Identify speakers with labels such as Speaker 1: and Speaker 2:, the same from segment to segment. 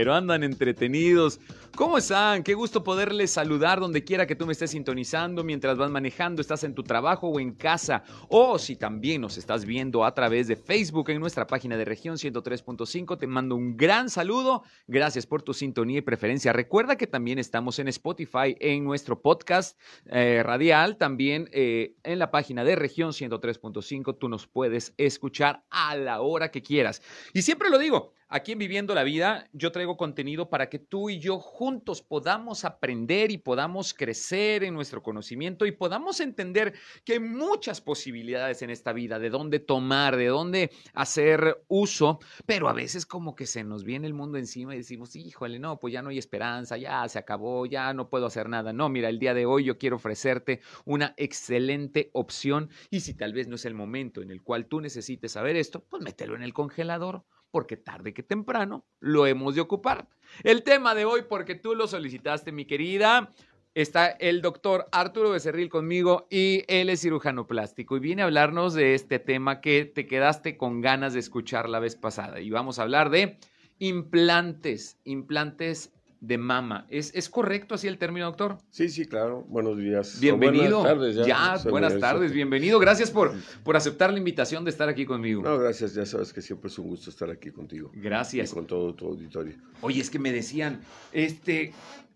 Speaker 1: Pero andan entretenidos. ¿Cómo están? Qué gusto poderles saludar donde quiera que tú me estés sintonizando mientras vas manejando, estás en tu trabajo o en casa. O si también nos estás viendo a través de Facebook en nuestra página de región 103.5, te mando un gran saludo. Gracias por tu sintonía y preferencia. Recuerda que también estamos en Spotify, en nuestro podcast eh, radial, también eh, en la página de región 103.5. Tú nos puedes escuchar a la hora que quieras. Y siempre lo digo, Aquí en Viviendo la Vida yo traigo contenido para que tú y yo juntos podamos aprender y podamos crecer en nuestro conocimiento y podamos entender que hay muchas posibilidades en esta vida, de dónde tomar, de dónde hacer uso, pero a veces como que se nos viene el mundo encima y decimos, híjole, no, pues ya no hay esperanza, ya se acabó, ya no puedo hacer nada. No, mira, el día de hoy yo quiero ofrecerte una excelente opción y si tal vez no es el momento en el cual tú necesites saber esto, pues mételo en el congelador porque tarde que temprano lo hemos de ocupar. El tema de hoy, porque tú lo solicitaste, mi querida, está el doctor Arturo Becerril conmigo y él es cirujano plástico y viene a hablarnos de este tema que te quedaste con ganas de escuchar la vez pasada. Y vamos a hablar de implantes, implantes de mama. ¿Es, ¿Es correcto así el término, doctor?
Speaker 2: Sí, sí, claro. Buenos días.
Speaker 1: Bienvenido. buenas tardes. Ya, buenas tardes, bienvenido. Gracias por, por aceptar la invitación de estar aquí conmigo.
Speaker 2: No, gracias. Ya sabes que siempre es un gusto estar aquí contigo.
Speaker 1: Gracias.
Speaker 2: Y con todo tu auditorio.
Speaker 1: Oye, es que me decían, este,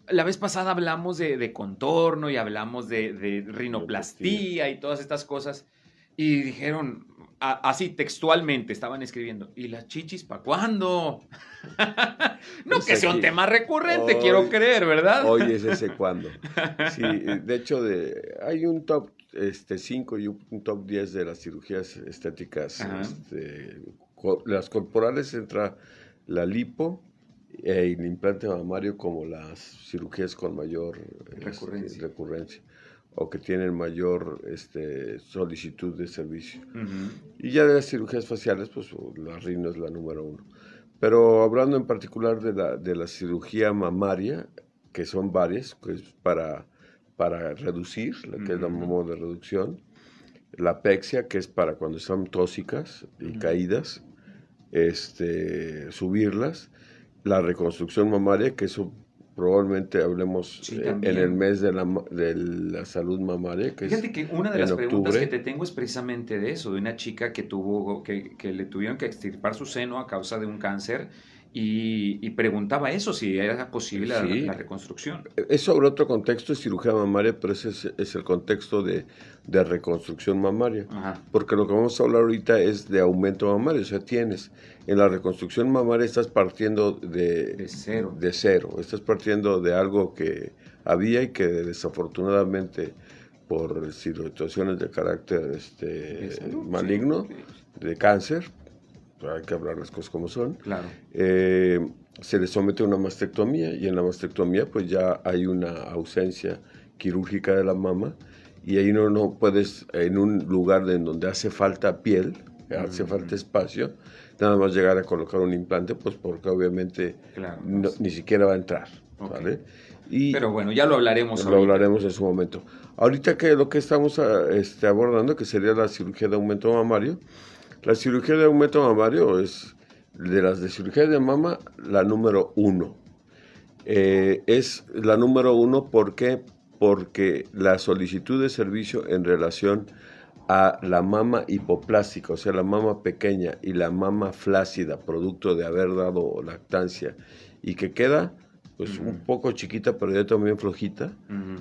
Speaker 1: la vez pasada hablamos de, contorno y hablamos de, de rinoplastía y todas estas cosas. Y dijeron, así textualmente estaban escribiendo, ¿y las chichis para cuándo? no que sea un tema recurrente, quiero creer, ¿verdad?
Speaker 2: Hoy es ese cuándo. Sí, de hecho, de, hay un top este, 5 y un top 10 de las cirugías estéticas. Este, las corporales entra la lipo e el implante mamario como las cirugías con mayor este, recurrencia o que tienen mayor este, solicitud de servicio. Y ya de las cirugías faciales, pues la rino es la número uno. Pero hablando en particular de la, de la cirugía mamaria, que son varias, que es para, para reducir, la que es la modo de reducción, la pexia, que es para cuando están tóxicas y caídas, este, subirlas, la reconstrucción mamaria, que eso probablemente hablemos eh, en el mes de la, de la salud mamaria.
Speaker 1: Que Fíjate que una de las preguntas que te tengo es precisamente de eso, de una chica que tuvo, que, que le tuvieron que extirpar su seno a causa de un cáncer y, preguntaba eso, si era posible la, reconstrucción.
Speaker 2: Es sobre otro contexto de cirugía mamaria, pero ese es, el contexto de, reconstrucción mamaria. Porque lo que vamos a hablar ahorita es de aumento mamario. O sea, tienes, en la reconstrucción mamaria estás partiendo de,
Speaker 1: de cero.
Speaker 2: De cero. Estás partiendo de algo que había y que desafortunadamente por situaciones de carácter este, maligno, de cáncer, hay que hablar las cosas como son.
Speaker 1: Claro.
Speaker 2: Eh, se le somete a una mastectomía y en la mastectomía pues ya hay una ausencia quirúrgica de la mama y ahí no, no puedes, en un lugar en donde hace falta piel, hace falta espacio, nada más llegar a colocar un implante, pues porque obviamente pues. ni siquiera va a entrar. ¿vale?
Speaker 1: Y Pero bueno, ya lo hablaremos.
Speaker 2: Lo hablaremos en su momento. Ahorita que lo que estamos este, abordando, que sería la cirugía de aumento mamario, la cirugía de aumento mamario es de las de cirugía de mama la número uno. Eh, es la número uno ¿por porque la solicitud de servicio en relación a la mama hipoplástica, o sea, la mama pequeña y la mama flácida, producto de haber dado lactancia, y que queda pues un poco chiquita, pero ya también flojita,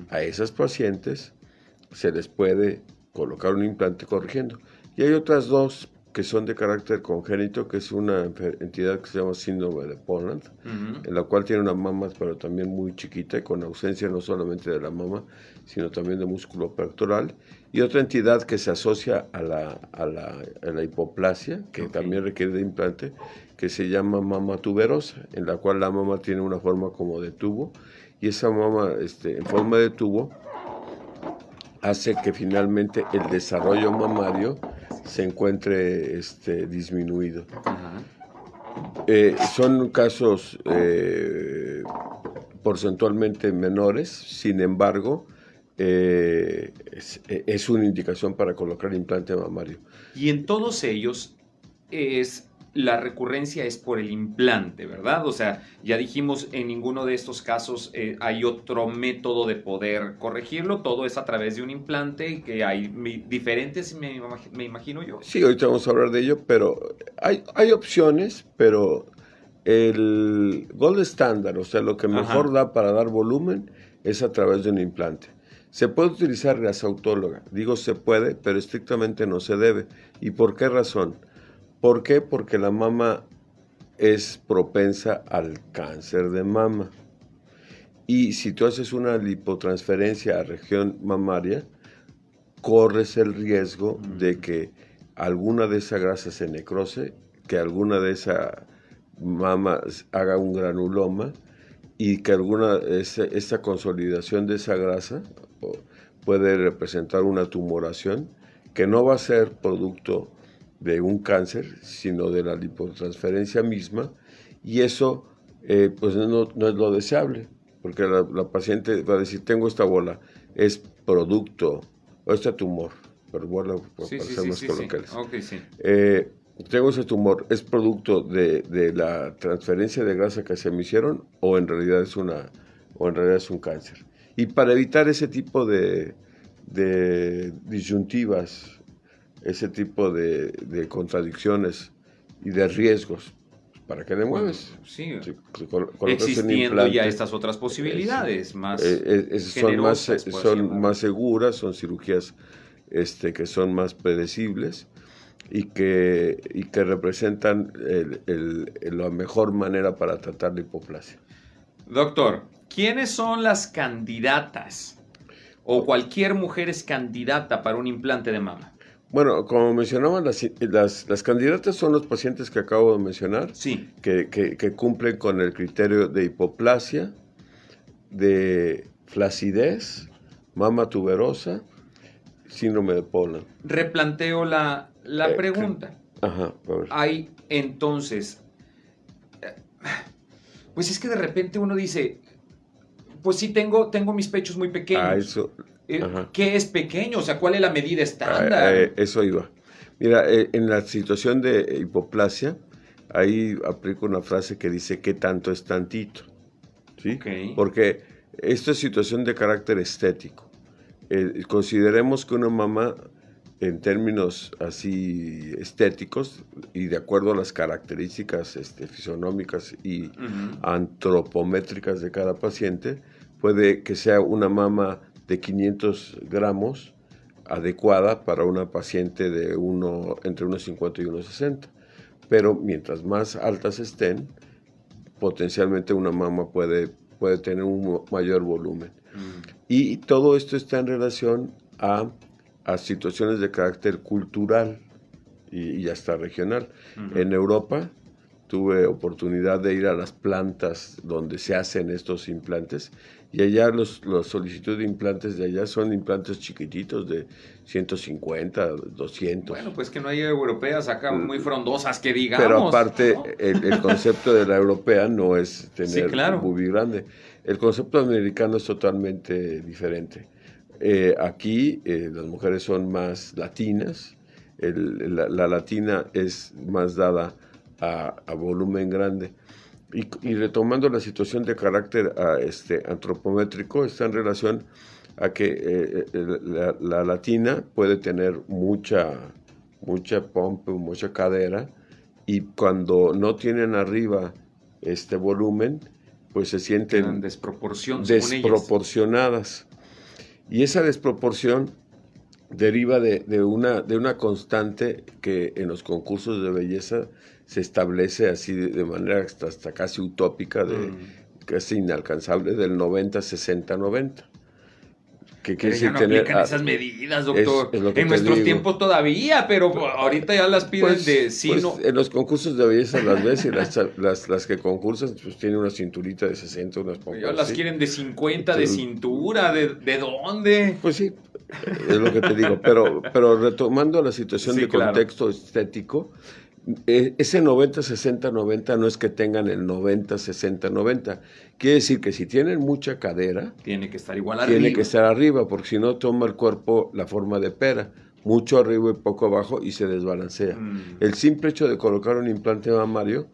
Speaker 2: a esas pacientes se les puede colocar un implante corrigiendo. Y hay otras dos que son de carácter congénito, que es una entidad que se llama síndrome de Poland, en la cual tiene una mama, pero también muy chiquita, y con ausencia no solamente de la mama, sino también de músculo pectoral. Y otra entidad que se asocia a la, a la, hipoplasia, que también requiere de implante, que se llama mama tuberosa, en la cual la mama tiene una forma como de tubo, y esa mama este, en forma de tubo hace que finalmente el desarrollo mamario se encuentre este, disminuido. Eh, son casos eh, porcentualmente menores, sin embargo, eh, es, es, una indicación para colocar implante mamario.
Speaker 1: Y en todos ellos es la recurrencia es por el implante, ¿verdad? O sea, ya dijimos, en ninguno de estos casos eh, hay otro método de poder corregirlo, todo es a través de un implante que hay diferentes, me, imagino yo.
Speaker 2: Sí, ahorita vamos a hablar de ello, pero hay, hay opciones, pero el gold estándar, o sea, lo que mejor da para dar volumen es a través de un implante. Se puede utilizar grasa autóloga, digo se puede, pero estrictamente no se debe. ¿Y por qué razón? ¿Por qué? Porque la mama es propensa al cáncer de mama. Y si tú haces una lipotransferencia a región mamaria, corres el riesgo de que alguna de esa grasa se necrose, que alguna de esa mama haga un granuloma y que alguna esa, esa consolidación de esa grasa puede representar una tumoración que no va a ser producto de un cáncer, sino de la lipotransferencia misma, y eso eh, pues no, es lo deseable, porque la, paciente va a decir, tengo esta bola, es producto, o este tumor, pero bola,
Speaker 1: para ser más coloquiales.
Speaker 2: Eh, tengo ese tumor, ¿es producto de, la transferencia de grasa que se me hicieron o en realidad es una o en realidad es un cáncer? Y para evitar ese tipo de, de disyuntivas ese tipo de, contradicciones y de riesgos. ¿Para qué le mueves?
Speaker 1: Sí, existiendo ya estas otras posibilidades más
Speaker 2: eh, eh, son más son más seguras, son cirugías este, que son más predecibles y que, y que representan la mejor manera para tratar la hipoplasia.
Speaker 1: Doctor, ¿quiénes son las candidatas o cualquier mujer es candidata para un implante de mama?
Speaker 2: Bueno, como mencionaban, las, las, candidatas son los pacientes que acabo de mencionar,
Speaker 1: sí.
Speaker 2: que, que, cumplen con el criterio de hipoplasia, de flacidez, mama tuberosa, síndrome de Poland.
Speaker 1: Replanteo la, la eh, pregunta.
Speaker 2: Ajá, a ver.
Speaker 1: Hay entonces, eh, pues es que de repente uno dice, pues sí tengo, tengo mis pechos muy pequeños. Ah,
Speaker 2: eso,
Speaker 1: eh, ¿Qué es pequeño? O sea, ¿cuál es la medida estándar?
Speaker 2: Ah, eh, eso iba. Mira, eh, en la situación de hipoplasia, ahí aplico una frase que dice, ¿qué tanto es tantito? ¿Sí? Porque esto es situación de carácter estético. consideremos que una mamá, en términos así estéticos y de acuerdo a las características este, fisonómicas y antropométricas de cada paciente, puede que sea una mama de 500 gramos adecuada para una paciente de uno, entre 1,50 y 1,60. Pero mientras más altas estén, potencialmente una mama puede, puede tener un mayor volumen. Mm. Y todo esto está en relación a, a situaciones de carácter cultural y, hasta regional. En Europa tuve oportunidad de ir a las plantas donde se hacen estos implantes y allá los, los solicitudes de implantes de allá son implantes chiquititos de 150, 200.
Speaker 1: Bueno, pues que no hay europeas acá mm. muy frondosas que digamos.
Speaker 2: Pero aparte, el, concepto de la europea no es tener un bubi grande. El concepto americano es totalmente diferente. Eh, aquí eh, las mujeres son más latinas, la, latina es más dada a, a volumen grande y, retomando la situación de carácter ah, este, antropométrico, está en relación a que eh, eh, la, latina puede tener mucha, mucha pompa, mucha cadera, y cuando no tienen arriba este volumen, pues se sienten
Speaker 1: desproporción,
Speaker 2: desproporcionadas. Y esa desproporción deriva de, una, de una constante que en los concursos de belleza se establece así de, manera hasta, casi utópica, de, mm. es inalcanzable, del 90, 60, 90
Speaker 1: que quiere decir no tener esas medidas, doctor. en nuestros tiempos todavía, pero ahorita ya las piden pues, de sí, pues,
Speaker 2: En los concursos de belleza las ves y las, las, las, que concursan, pues tienen una cinturita de 60, unas
Speaker 1: pocas. Ya las quieren de 50, de cintura, de, ¿de dónde?
Speaker 2: Pues sí, es lo que te digo. Pero, pero retomando la situación de contexto estético, ese 90, 60, 90 no es que tengan el 90, 60, 90. Quiere decir que si tienen mucha cadera,
Speaker 1: tiene que estar igual arriba.
Speaker 2: Tiene que estar arriba, porque si no toma el cuerpo la forma de pera, mucho arriba y poco abajo y se desbalancea. Mm. El simple hecho de colocar un implante mamario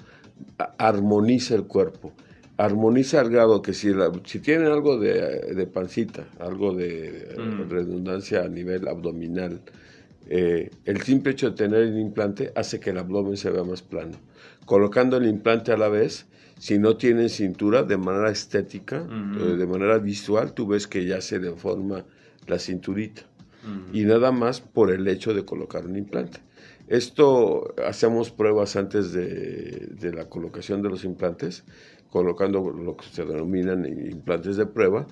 Speaker 2: armoniza el cuerpo. Armoniza al grado que si, si tienen algo de, pancita, algo de mm. redundancia a nivel abdominal, eh, el simple hecho de tener el implante hace que el abdomen se vea más plano. Colocando el implante a la vez, si no tienen cintura, de manera estética, eh, de manera visual, tú ves que ya se deforma la cinturita. Y nada más por el hecho de colocar un implante. Esto hacemos pruebas antes de, de la colocación de los implantes, colocando lo que se denominan implantes de prueba,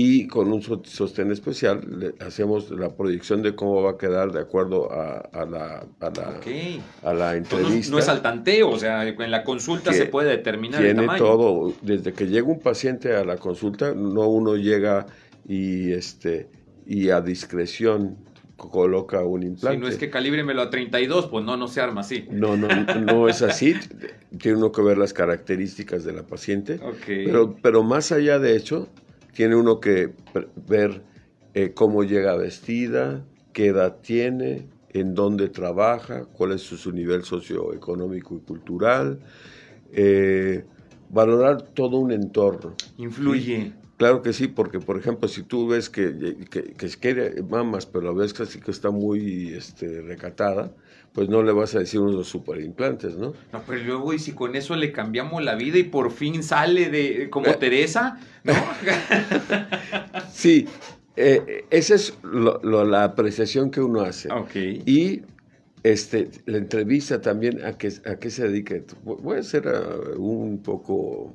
Speaker 2: y con un sostén especial le hacemos la proyección de cómo va a quedar de acuerdo a, la, a, la, a la entrevista.
Speaker 1: no, es al tanteo, o sea, en la consulta se puede determinar
Speaker 2: tiene el tamaño. todo, desde que llega un paciente a la consulta, no uno llega y, este, y a discreción coloca un implante.
Speaker 1: Si no es que calíbremelo a 32, pues no, no se arma así.
Speaker 2: No, no, no es así. Tiene uno que ver las características de la paciente. Pero, pero más allá de hecho, tiene uno que ver eh, cómo llega vestida, qué edad tiene, en dónde trabaja, cuál es su, nivel socioeconómico y cultural, eh, valorar todo un entorno.
Speaker 1: Influye.
Speaker 2: Claro que sí, porque por ejemplo, si tú ves que, que, que quiere mamas, pero la ves casi que está muy este, recatada, pues no le vas a decir unos super implantes, ¿no?
Speaker 1: No, pero luego, y si con eso le cambiamos la vida y por fin sale de como eh. Teresa, ¿no?
Speaker 2: sí, eh, esa es la apreciación que uno hace.
Speaker 1: Okay.
Speaker 2: Y este, la entrevista también a qué, a qué se dedique. Voy a hacer uh, un poco,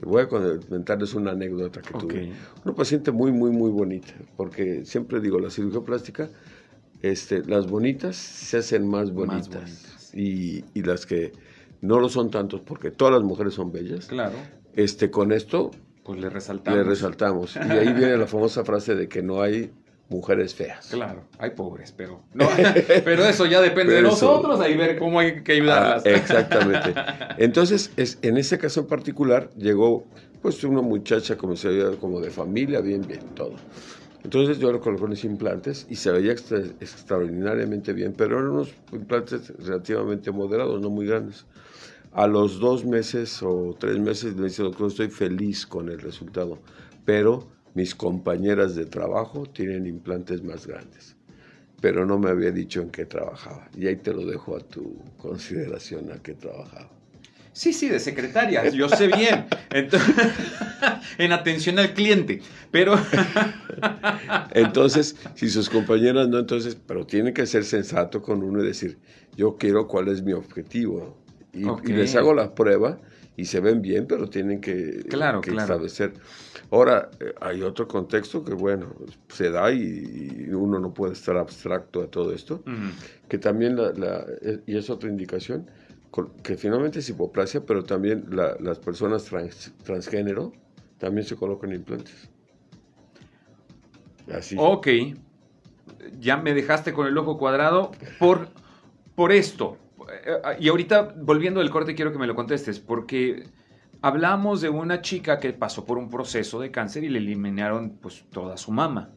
Speaker 2: voy a comentarles una anécdota que tuve. Una paciente muy, muy, muy bonita, porque siempre digo, la cirugía plástica este, las bonitas se hacen más bonitas. Y, las que no lo son tantos, porque todas las mujeres son bellas.
Speaker 1: Claro.
Speaker 2: Este, con esto.
Speaker 1: Pues le resaltamos.
Speaker 2: Le resaltamos. Y ahí viene la famosa frase de que no hay mujeres feas.
Speaker 1: Claro, hay pobres, pero pero eso ya depende de nosotros, ahí ver cómo hay que ayudarlas.
Speaker 2: Ah, exactamente. Entonces, es, en ese caso en particular, llegó pues una muchacha como se como de familia, bien, bien, todo. Entonces yo le coloqué unos implantes y se veía extraordinariamente bien, pero eran unos implantes relativamente moderados, no muy grandes. A los dos meses o tres meses me dice, doctor, estoy feliz con el resultado, pero mis compañeras de trabajo tienen implantes más grandes. Pero no me había dicho en qué trabajaba. Y ahí te lo dejo a tu consideración a qué trabajaba.
Speaker 1: Sí, sí, de secretaria, yo sé bien. en atención al cliente, pero...
Speaker 2: entonces, si sus compañeras no, entonces, pero tiene que ser sensato con uno y decir, yo quiero cuál es mi objetivo. Y, les hago la prueba y se ven bien, pero tienen que,
Speaker 1: claro,
Speaker 2: establecer. Ahora, eh, hay otro contexto que, bueno, se da y, uno no puede estar abstracto a todo esto, que también, la, eh, y es otra indicación, que finalmente es hipoplasia, pero también las personas transgénero también se colocan implantes.
Speaker 1: Así. Ok, ya me dejaste con el ojo cuadrado por, por esto. Y ahorita, volviendo del corte, quiero que me lo contestes, porque hablamos de una chica que pasó por un proceso de cáncer y le eliminaron pues toda su mama.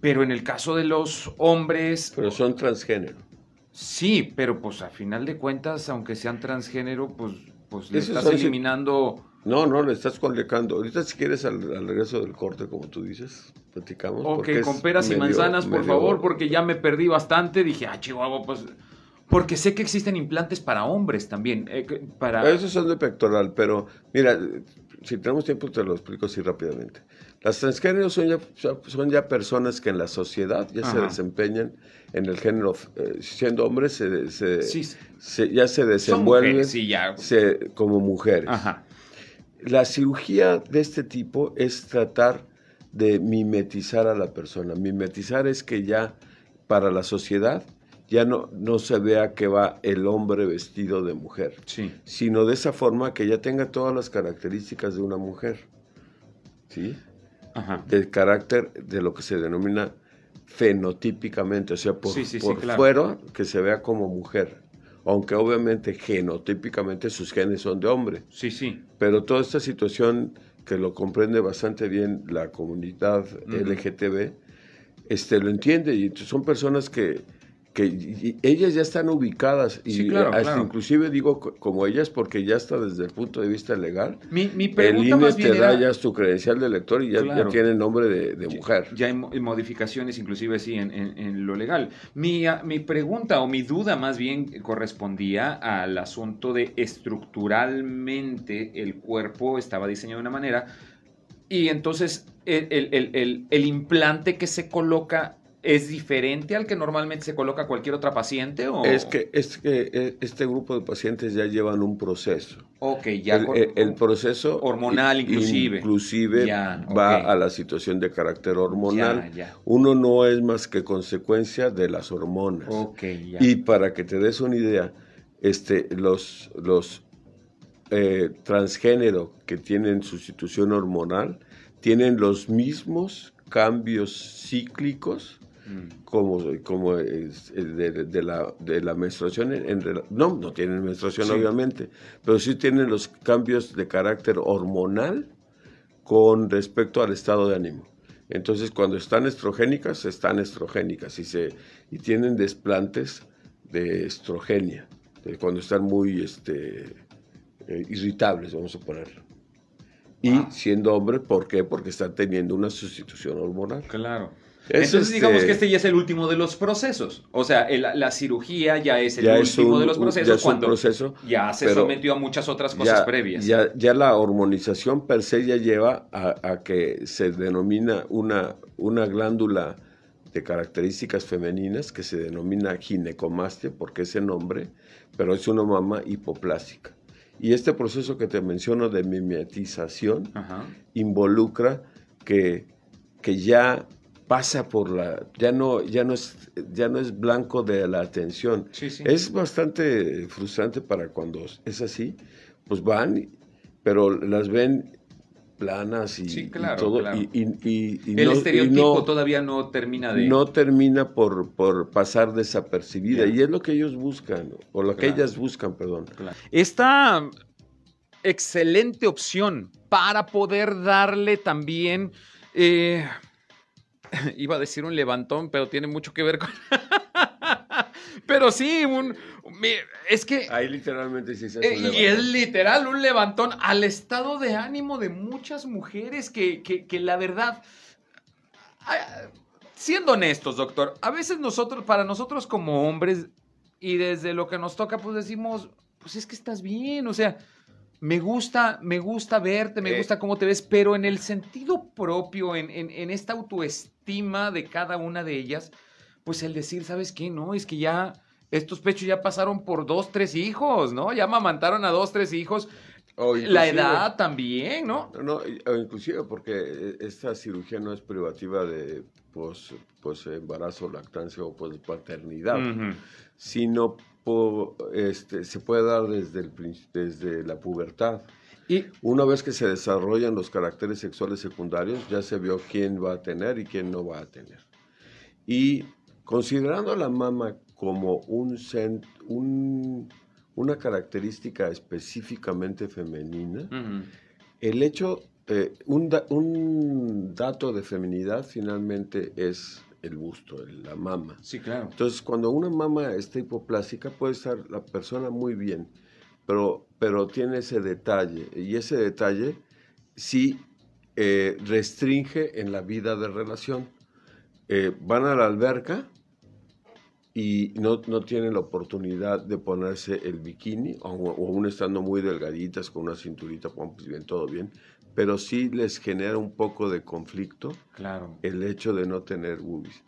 Speaker 1: Pero en el caso de los hombres...
Speaker 2: Pero son transgénero.
Speaker 1: Sí, pero pues a final de cuentas, aunque sean transgénero, pues, pues le estás eliminando...
Speaker 2: No, no, le estás colocando. Ahorita si quieres al, regreso del corte, como tú dices, platicamos.
Speaker 1: Ok, con peras y manzanas, por favor, porque ya me perdí bastante. Dije, ah, Chihuahua, pues... Porque sé que existen implantes para hombres también. Eh, para...
Speaker 2: Esos son de pectoral, pero mira, si tenemos tiempo te lo explico así rápidamente. Las transgéneros son ya, son ya personas que en la sociedad ya se desempeñan en el género, eh, siendo hombres, se, ya se desenvuelven como mujeres. La cirugía de este tipo es tratar de mimetizar a la persona. Mimetizar es que ya para la sociedad ya no, no se vea que va el hombre vestido de mujer, sino de esa forma que ya tenga todas las características de una mujer, ¿sí? Del carácter de lo que se denomina fenotípicamente, o sea, por, fuera que se vea como mujer. Aunque obviamente genotípicamente sus genes son de hombre.
Speaker 1: Sí, sí.
Speaker 2: Pero toda esta situación que lo comprende bastante bien la comunidad LGTB, este, lo entiende y son personas que que ellas ya están ubicadas y hasta inclusive digo como ellas porque ya está desde el punto de vista legal.
Speaker 1: Mi, mi pregunta
Speaker 2: el te da ya tu credencial de lector y ya, tiene nombre de, mujer.
Speaker 1: Ya hay modificaciones inclusive sí en, lo legal. Mi, mi pregunta o mi duda más bien correspondía al asunto de estructuralmente el cuerpo estaba diseñado de una manera y entonces el, el implante que se coloca ¿Es diferente al que normalmente se coloca cualquier otra paciente? O?
Speaker 2: Es, que, es que eh, este grupo de pacientes ya llevan un proceso.
Speaker 1: Ok, ya.
Speaker 2: El, proceso.
Speaker 1: Hormonal, inclusive.
Speaker 2: Inclusive va a la situación de carácter hormonal. Uno no es más que consecuencia de las hormonas.
Speaker 1: Ok,
Speaker 2: ya. Y para que te des una idea, este, los, los eh, transgénero que tienen sustitución hormonal tienen los mismos cambios cíclicos como, como es, de, la, de la menstruación. En, no, no tienen menstruación obviamente, pero sí tienen los cambios de carácter hormonal con respecto al estado de ánimo. Entonces, cuando están estrogénicas, están estrogénicas y, se, y tienen desplantes de estrogenia, cuando están muy este, eh, irritables, vamos a ponerlo. Y siendo hombre, ¿por qué? Porque están teniendo una sustitución hormonal.
Speaker 1: Claro. Entonces digamos que este ya es el último de los procesos. O sea, la cirugía ya es el último de los procesos cuando
Speaker 2: proceso,
Speaker 1: ya se sometió a muchas otras cosas previas.
Speaker 2: Ya, ya, la hormonización per se ya lleva a, que se denomina una, una glándula de características femeninas que se denomina ginecomastia, porque ese nombre, pero es una mama hipoplásica. Y este proceso que te menciono de mimetización involucra que, que ya pasa por la ya no ya no es ya no es blanco de la atención. Es bastante frustrante para cuando es así pues van pero las ven planas y, todo Y,
Speaker 1: el estereotipo todavía no termina de
Speaker 2: no termina por, por pasar desapercibida y es lo que ellos buscan o lo que ellas buscan perdón.
Speaker 1: Esta excelente opción para poder darle también eh, iba a decir un levantón, pero tiene mucho que ver con... pero sí, un... Es que...
Speaker 2: Ahí literalmente sí se
Speaker 1: hace un Y es literal un levantón al estado de ánimo de muchas mujeres que, que, la verdad... Siendo honestos, doctor, a veces nosotros, para nosotros como hombres, y desde lo que nos toca, pues decimos, pues es que estás bien, o sea, me gusta, me gusta verte, me eh. gusta cómo te ves, pero en el sentido propio, en, en, esta autoestima de cada una de ellas, pues el decir, ¿sabes qué? No, es que ya estos pechos ya pasaron por dos, tres hijos, ¿no? Ya mamantaron a dos, tres hijos. la edad también, ¿no?
Speaker 2: No, inclusive porque esta cirugía no es privativa de pues, pues embarazo, lactancia o pues paternidad, sino este, se puede dar desde, el, desde la pubertad. Y una vez que se desarrollan los caracteres sexuales secundarios, ya se vio quién va a tener y quién no va a tener. Y considerando a la mama como un, un una característica específicamente femenina, el hecho, eh, un, un dato de feminidad finalmente es el busto, la mama.
Speaker 1: Sí, claro.
Speaker 2: Entonces, cuando una mama está hipoplásica, puede estar la persona muy bien, pero, pero tiene ese detalle, y ese detalle sí eh, restringe en la vida de relación. Eh, van a la alberca y no, no, tienen la oportunidad de ponerse el bikini, o, aún estando muy delgaditas con una cinturita, pues bien, todo bien, pero sí les genera un poco de conflicto
Speaker 1: claro.
Speaker 2: el hecho de no tener boobies.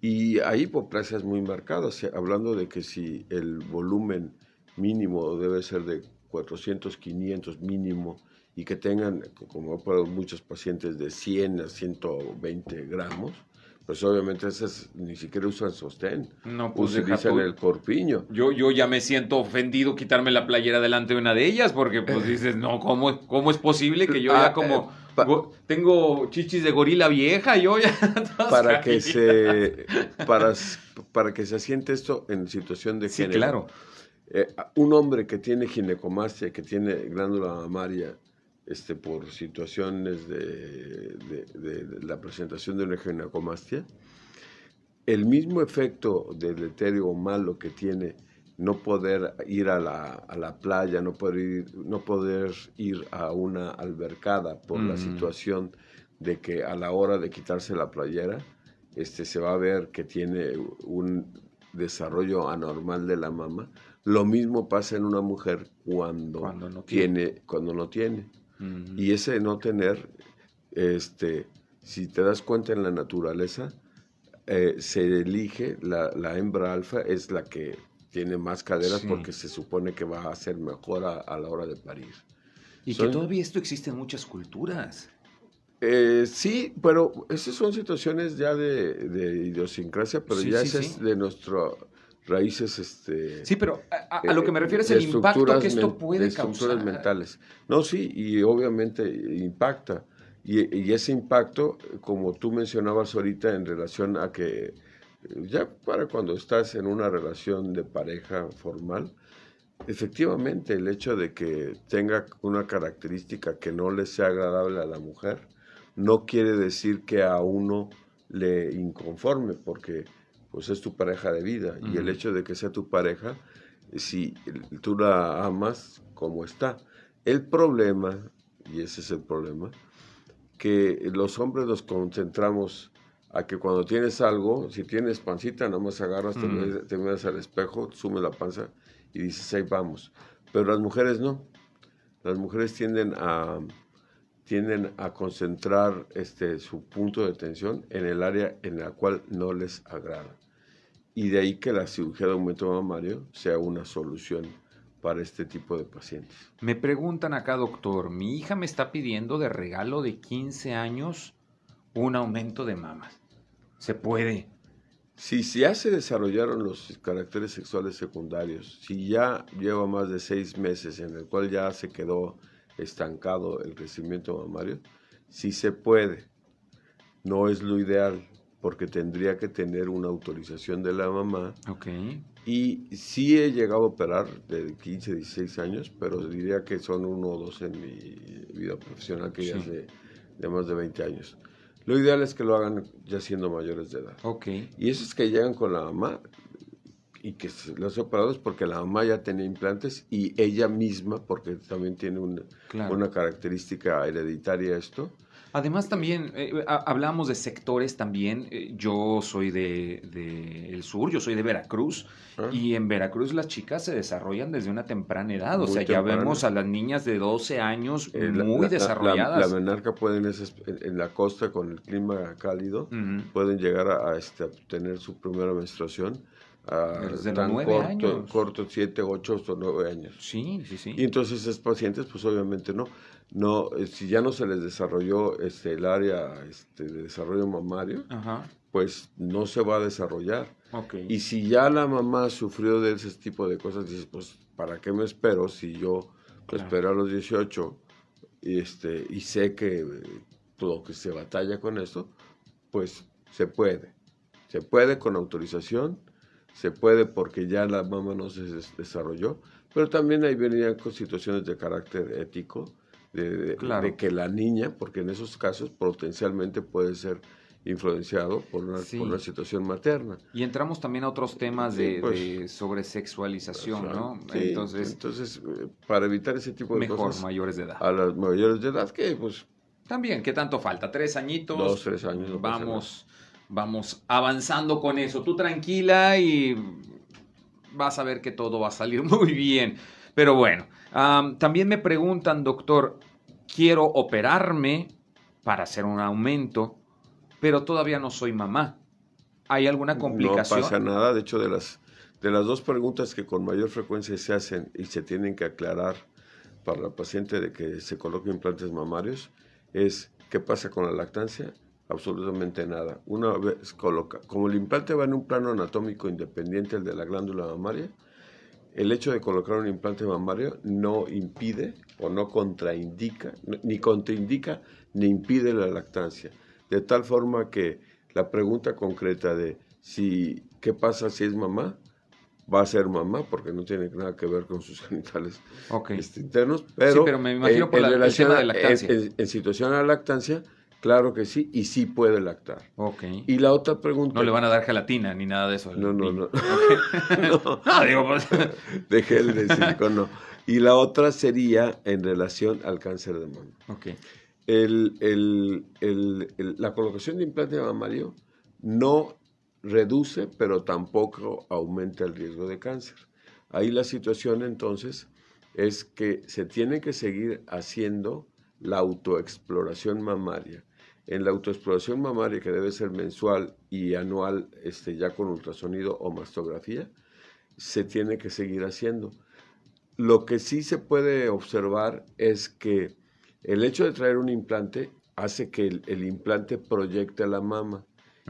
Speaker 2: Y hay hipoplasias muy marcadas, hablando de que si el volumen mínimo debe ser de 400, 500 mínimo, y que tengan, como para muchos pacientes, de 100 a 120 gramos, pues obviamente esas ni siquiera usan sostén.
Speaker 1: No, pues
Speaker 2: utilizan el corpiño.
Speaker 1: Yo, yo ya me siento ofendido quitarme la playera delante de una de ellas, porque pues dices, no, ¿cómo, cómo es posible que yo ya ah, como eh, tengo chichis de gorila vieja, yo ya
Speaker 2: para que se para, para que se asiente esto en situación de
Speaker 1: sí, claro.
Speaker 2: Eh, un hombre que tiene ginecomastia, que tiene glándula mamaria, este, por situaciones de, la presentación de una ginecomastia, el mismo efecto deleterio o malo que tiene no poder ir a la, playa, no poder, ir, no poder ir a una albercada por la mm. situación de que a la hora de quitarse la playera, este, se va a ver que tiene un desarrollo anormal de la mama. Lo mismo pasa en una mujer cuando, no tiene, cuando no tiene. Y ese no tener, este, si te das cuenta en la naturaleza, eh, se elige, la, hembra alfa es la que tiene más caderas porque se supone que va a ser mejor a, la hora de parir.
Speaker 1: Y que todavía esto existe en muchas culturas.
Speaker 2: Eh, sí, pero esas son situaciones ya de, idiosincrasia, pero ya es de nuestro raíces este
Speaker 1: sí pero a, lo que me refiero es el impacto que esto puede
Speaker 2: estructuras causar. mentales no sí y obviamente impacta y, ese impacto como tú mencionabas ahorita en relación a que ya para cuando estás en una relación de pareja formal efectivamente el hecho de que tenga una característica que no le sea agradable a la mujer no quiere decir que a uno le inconforme porque pues es tu pareja de vida. Y el hecho de que sea tu pareja, si tú la amas como está. El problema, y ese es el problema, que los hombres nos concentramos a que cuando tienes algo, si tienes pancita, nada más agarras, te, miras al espejo, sumes la panza y dices, ahí vamos. Pero las mujeres no. Las mujeres tienden a, tienden a concentrar este, su punto de atención en el área en la cual no les agrada. Y de ahí que la cirugía de aumento mamario sea una solución para este tipo de pacientes.
Speaker 1: Me preguntan acá, doctor, mi hija me está pidiendo de regalo de 15 años un aumento de mamas. ¿Se puede?
Speaker 2: Si ya se desarrollaron los caracteres sexuales secundarios, si ya lleva más de seis meses en el cual ya se quedó estancado el crecimiento mamario, sí se puede. No es lo ideal, porque tendría que tener una autorización de la mamá.
Speaker 1: Ok.
Speaker 2: Y sí he llegado a operar de 15, 16 años, pero diría que son uno o dos en mi vida profesional que ya es de, más de 20 años. Lo ideal es que lo hagan ya siendo mayores de edad.
Speaker 1: Ok.
Speaker 2: Y eso es que llegan con la mamá y que los operados porque la mamá ya tenía implantes y ella misma, porque también tiene una, una característica hereditaria esto,
Speaker 1: Además también eh, hablamos de sectores también. Eh, yo soy de, el sur, yo soy de Veracruz ah. y en Veracruz las chicas se desarrollan desde una temprana edad. o sea, ya vemos a las niñas de 12 años eh, muy desarrolladas.
Speaker 2: La, la, menarca pueden en, la costa con el clima cálido pueden llegar a, este, tener su primera menstruación.
Speaker 1: Desde tan los corto, años.
Speaker 2: corto, 7, 8 o 9 años.
Speaker 1: Sí, sí, sí.
Speaker 2: Y entonces esos pacientes, pues obviamente no no, eh, si ya no se les desarrolló este, el área este, de desarrollo mamario, pues no se va a desarrollar. Y si ya la mamá sufrió de ese tipo de cosas, dices, pues, ¿para qué me espero si yo espero a los 18 y, este, y sé que todo que se batalla con esto? Pues se puede. Se puede con autorización, se puede porque ya la mamá no se desarrolló, pero también ahí venían con situaciones de carácter ético de, que la niña, porque en esos casos potencialmente puede ser influenciado por una, por una situación materna.
Speaker 1: Y entramos también a otros temas de, pues, sobre sexualización, ¿no?
Speaker 2: entonces, entonces, eh, para evitar ese tipo de
Speaker 1: mejor, mayores de edad.
Speaker 2: A las mayores de edad, que pues...
Speaker 1: También, ¿qué tanto falta? ¿Tres añitos?
Speaker 2: Dos, tres años.
Speaker 1: vamos, vamos avanzando con eso. Tú tranquila y vas a ver que todo va a salir muy bien. Pero bueno, también me preguntan, doctor, quiero operarme para hacer un aumento, pero todavía no soy mamá. ¿Hay alguna complicación?
Speaker 2: No pasa nada, de hecho de las de las dos preguntas que con mayor frecuencia se hacen y se tienen que aclarar para la paciente de que se coloque implantes mamarios es ¿qué pasa con la lactancia? Absolutamente nada. Una vez coloca, como el implante va en un plano anatómico independiente el de la glándula mamaria, el hecho de colocar un implante mamario no impide o no contraindica, ni contraindica ni impide la lactancia. De tal forma que la pregunta concreta de si qué pasa si es mamá va a ser mamá porque no tiene nada que ver con sus genitales este, internos. Pero,
Speaker 1: sí, pero me imagino por la, el tema de lactancia.
Speaker 2: En, situación de lactancia, claro que sí, y sí puede lactar.
Speaker 1: Ok.
Speaker 2: Y la otra pregunta...
Speaker 1: No le van a dar gelatina ni nada de eso.
Speaker 2: No, no, no. no. digo, pues... De gel de silicón, no. Y la otra sería en relación al cáncer de mama.
Speaker 1: Ok.
Speaker 2: El, el, el, la colocación de implante mamario no reduce, pero tampoco aumenta el riesgo de cáncer. Ahí la situación entonces es que se tiene que seguir haciendo la autoexploración mamaria. En la autoexploración mamaria, que debe ser mensual y anual, este, ya con ultrasonido o mastografía, se tiene que seguir haciendo. Lo que sí se puede observar es que el hecho de traer un implante hace que el, el implante proyecte la mama.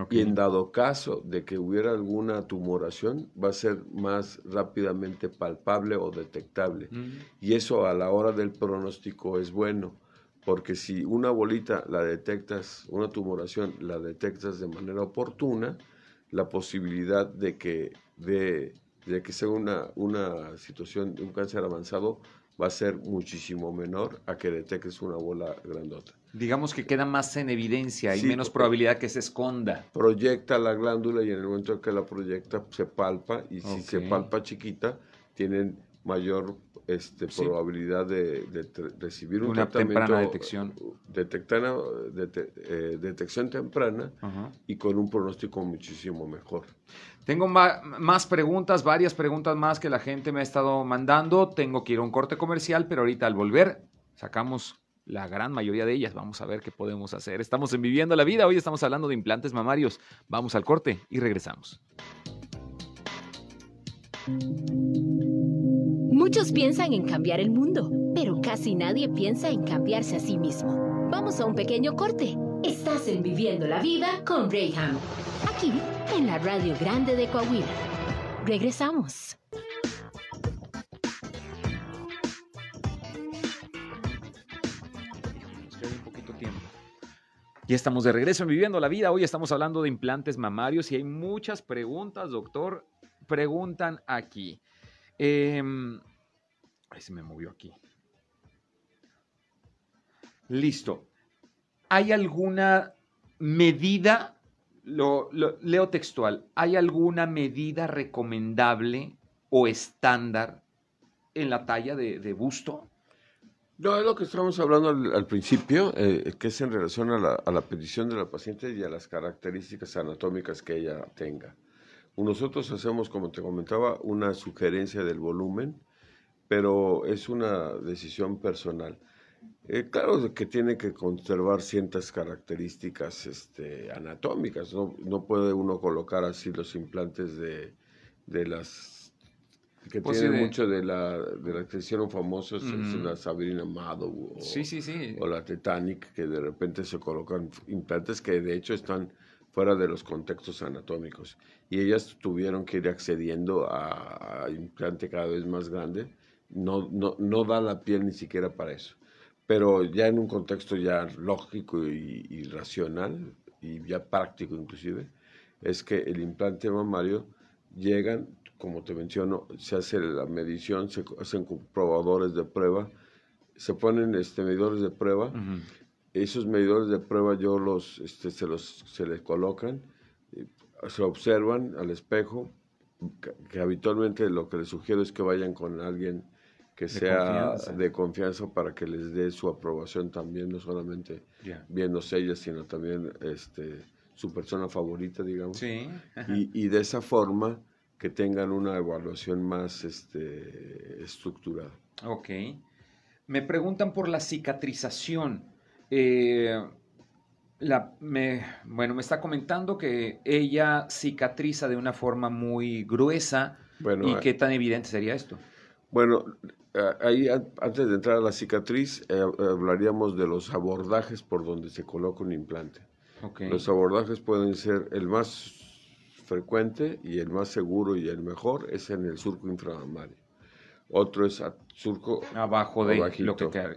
Speaker 2: Y en dado caso de que hubiera alguna tumoración, va a ser más rápidamente palpable o detectable. Mm. Y eso a la hora del pronóstico es bueno, porque si una bolita la detectas, una tumoración la detectas de manera oportuna, la posibilidad de que, de, de que sea una, una situación de un cáncer avanzado va a ser muchísimo menor a que detectes una bola grandota.
Speaker 1: Digamos que queda más en evidencia y menos probabilidad que se esconda.
Speaker 2: Proyecta la glándula y en el momento que la proyecta se palpa y si se palpa chiquita tienen mayor este, probabilidad de, recibir un
Speaker 1: una temprana detección.
Speaker 2: Detectar, eh, detección temprana y con un pronóstico muchísimo mejor.
Speaker 1: Tengo más preguntas, varias preguntas más que la gente me ha estado mandando. Tengo que ir a un corte comercial, pero ahorita al volver sacamos la gran mayoría de ellas. Vamos a ver qué podemos hacer. Estamos en Viviendo la Vida. Hoy estamos hablando de implantes mamarios. Vamos al corte y regresamos.
Speaker 3: Muchos piensan en cambiar el mundo, pero casi nadie piensa en cambiarse a sí mismo. Vamos a un pequeño corte. Estás en Viviendo la Vida con Rayham, aquí en la Radio Grande de Coahuila. Regresamos.
Speaker 1: Ya estamos de regreso en Viviendo la Vida. Hoy estamos hablando de implantes mamarios y hay muchas preguntas, doctor. Preguntan aquí. Eh, ay, se me movió aquí. Listo. ¿Hay alguna medida, lo, leo textual, ¿hay alguna medida recomendable o estándar en la talla de busto?
Speaker 2: No, es lo que estábamos hablando al, principio, eh, que es en relación a la, a la, petición de la paciente y a las características anatómicas que ella tenga. Nosotros hacemos, como te comentaba, una sugerencia del volumen, pero es una decisión personal. Eh, claro que tiene que conservar ciertas características este, anatómicas, ¿no? no puede uno colocar así los implantes de, de las que pues tiene mucho de la, de la que hicieron famosos, es la Sabrina Amado o, o la Titanic, que de repente se colocan implantes que de hecho están fuera de los contextos anatómicos. Y ellas tuvieron que ir accediendo a, implante cada vez más grande. No, no, no da la piel ni siquiera para eso. Pero ya en un contexto ya lógico y, y racional, y ya práctico inclusive, es que el implante mamario llegan, como te menciono, se hace la medición, se hacen probadores de prueba, se ponen este, medidores de prueba. Esos medidores de prueba yo los, este, se, los, se les colocan, se observan al espejo, que, habitualmente lo que les sugiero es que vayan con alguien que sea de confianza para que les dé su aprobación también, no solamente viéndose ellas, sino también este, su persona favorita, digamos.
Speaker 1: Sí.
Speaker 2: y, y, de esa forma que tengan una evaluación más este, estructurada.
Speaker 1: Ok. Me preguntan por la cicatrización. Eh, la, me, bueno, me está comentando que ella cicatriza de una forma muy gruesa. ¿Y qué tan evidente sería esto?
Speaker 2: Bueno, ahí antes de entrar a la cicatriz, eh, hablaríamos de los abordajes por donde se coloca un implante. Los abordajes pueden ser el más frecuente y el más seguro y el mejor es en el surco inframario. Otro es surco
Speaker 1: abajo de lo que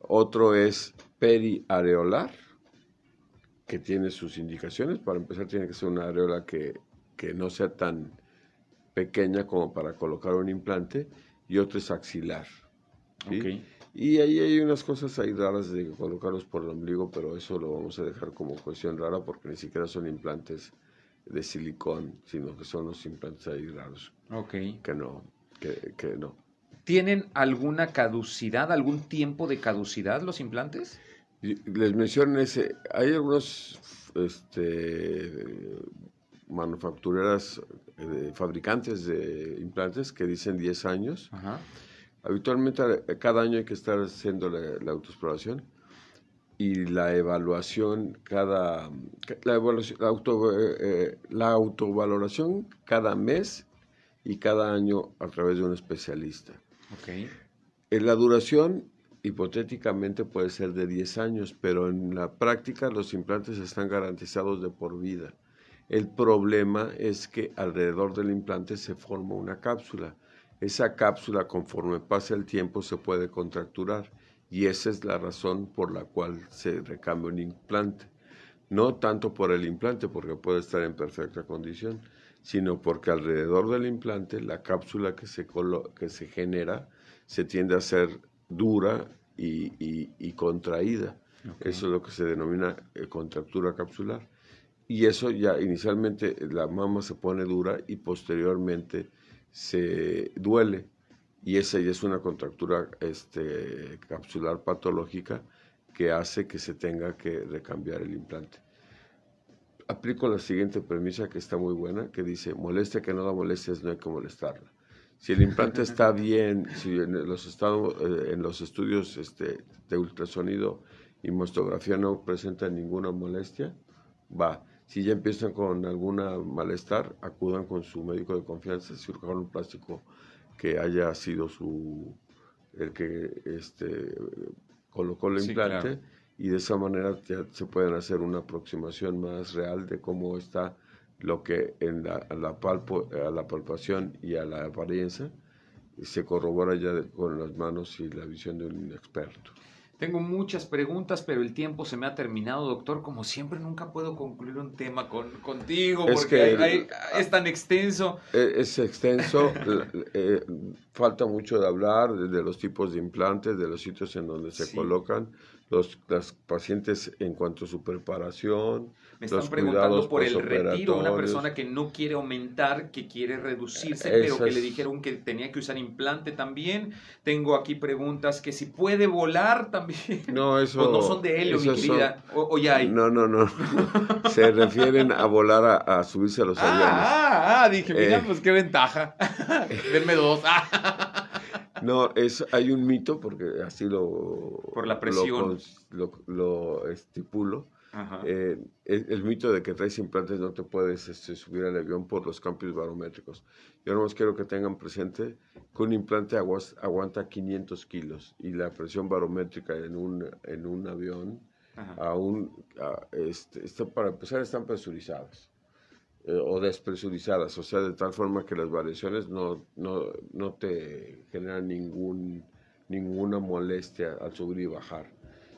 Speaker 2: Otro es periareolar que tiene sus indicaciones. Para empezar, tiene que ser una areola que, no sea tan pequeña como para colocar un implante, y otro es axilar. Y ahí hay unas cosas ahí raras de colocarlos por el ombligo, pero eso lo vamos a dejar como cuestión rara porque ni siquiera son implantes de silicón, sino que son los implantes ahí raros. Que no, que, que no.
Speaker 1: ¿Tienen alguna caducidad, algún tiempo de caducidad los implantes?
Speaker 2: Les menciono ese, hay algunos este, manufactureras, eh, fabricantes de implantes que dicen 10 años. Habitualmente eh, cada año hay que estar haciendo la, autoexploración y la evaluación cada la, evaluación, auto, eh, la autovaloración cada mes y cada año a través de un especialista.
Speaker 1: Okay.
Speaker 2: En la duración hipotéticamente puede ser de 10 años, pero en la práctica los implantes están garantizados de por vida. El problema es que alrededor del implante se forma una cápsula. Esa cápsula conforme pasa el tiempo se puede contracturar y esa es la razón por la cual se recambia un implante. No tanto por el implante, porque puede estar en perfecta condición, sino porque alrededor del implante la cápsula que se, que se genera se tiende a ser dura y, contraída. Eso es lo que se denomina eh, contractura capsular. Y eso ya inicialmente la mama se pone dura y posteriormente se duele. Y esa ya es una contractura este, capsular patológica que hace que se tenga que recambiar el implante. Aplico la siguiente premisa que está muy buena, que dice, molestia que no da molestias, no hay que molestarla. Si el implante está bien, si en los, estados, eh, en los estudios este, de ultrasonido y mastografía no presenta ninguna molestia, va. Si ya empiezan con alguna malestar, acudan con su médico de confianza, cirujano plástico que haya sido su el que este, colocó el implante y de esa manera ya se pueden hacer una aproximación más real de cómo está lo que en la, la, palpo, a la palpación y a la apariencia se corrobora ya con las manos y la visión de un experto.
Speaker 1: Tengo muchas preguntas, pero el tiempo se me ha terminado, doctor. Como siempre, nunca puedo concluir un tema con, contigo porque es tan extenso.
Speaker 2: E, es, extenso, eh, falta mucho de hablar de, los tipos de implantes, de los sitios en donde se colocan, los las pacientes en cuanto a su preparación,
Speaker 1: me están preguntando por el retiro, una persona que no quiere aumentar, que quiere reducirse, pero que le dijeron que tenía que usar implante también. Tengo aquí preguntas que si puede volar también.
Speaker 2: No, eso.
Speaker 1: no son de helio, mi querida. o, ya hay.
Speaker 2: No, no, no. Se refieren a volar a, subirse a los
Speaker 1: ah,
Speaker 2: aviones.
Speaker 1: Ah, ah, dije, mira, eh. pues qué ventaja. Denme dos.
Speaker 2: No, es, hay un mito, porque así lo...
Speaker 1: Por la presión.
Speaker 2: Lo, lo estipulo, eh, el, mito de que traes implantes no te puedes este, subir al avión por los cambios barométricos. Yo más quiero que tengan presente que un implante aguanta 500 kilos y la presión barométrica en un, en un avión, aún, este, este, para empezar, están presurizadas. Eh, o despresurizadas, o sea, de tal forma que las variaciones no, no, no te generan ningún, ninguna molestia al subir y bajar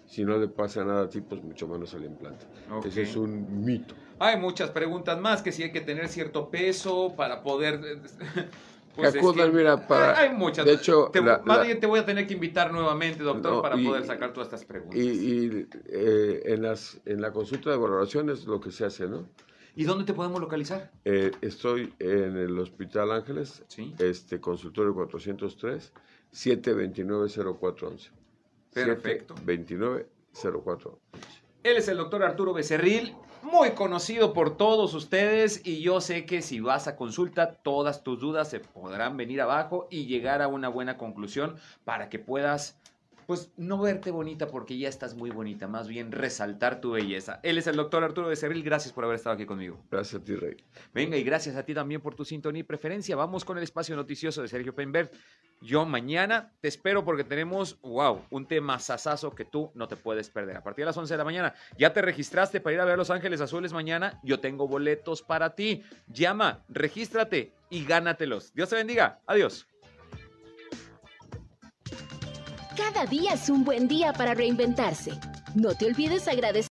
Speaker 2: si no le pasa nada a ti, pues mucho menos al implante. Ese es un mito.
Speaker 1: Hay muchas preguntas más, que si hay que tener cierto peso para poder...
Speaker 2: Pues mira, para...
Speaker 1: Hay muchas. De hecho, te, te voy a tener que invitar nuevamente, doctor, para poder sacar todas estas preguntas.
Speaker 2: Y, eh, en, las, en la consulta de valoración es lo que se hace, ¿no?
Speaker 1: ¿Y dónde te podemos localizar?
Speaker 2: Eh, estoy en el Hospital Ángeles, ¿Sí? este consultorio 403, 729-0411.
Speaker 1: Perfecto.
Speaker 2: 2904.
Speaker 1: Él es el doctor Arturo Becerril, muy conocido por todos ustedes y yo sé que si vas a consulta, todas tus dudas se podrán venir abajo y llegar a una buena conclusión para que puedas pues no verte bonita porque ya estás muy bonita, más bien resaltar tu belleza. Él es el doctor Arturo Becerril, gracias por haber estado aquí conmigo.
Speaker 2: Gracias a ti, Rey.
Speaker 1: Venga, y gracias a ti también por tu sintonía y preferencia. Vamos con el espacio noticioso de Sergio Penbert. Yo mañana te espero porque tenemos, wow, un tema sasazo que tú no te puedes perder. A partir de las 11 de la mañana, ya te registraste para ir a ver Los Ángeles Azules mañana. Yo tengo boletos para ti. Llama, regístrate y gánatelos. Dios te bendiga. Adiós.
Speaker 3: Cada día es un buen día para reinventarse. No te olvides agradecer.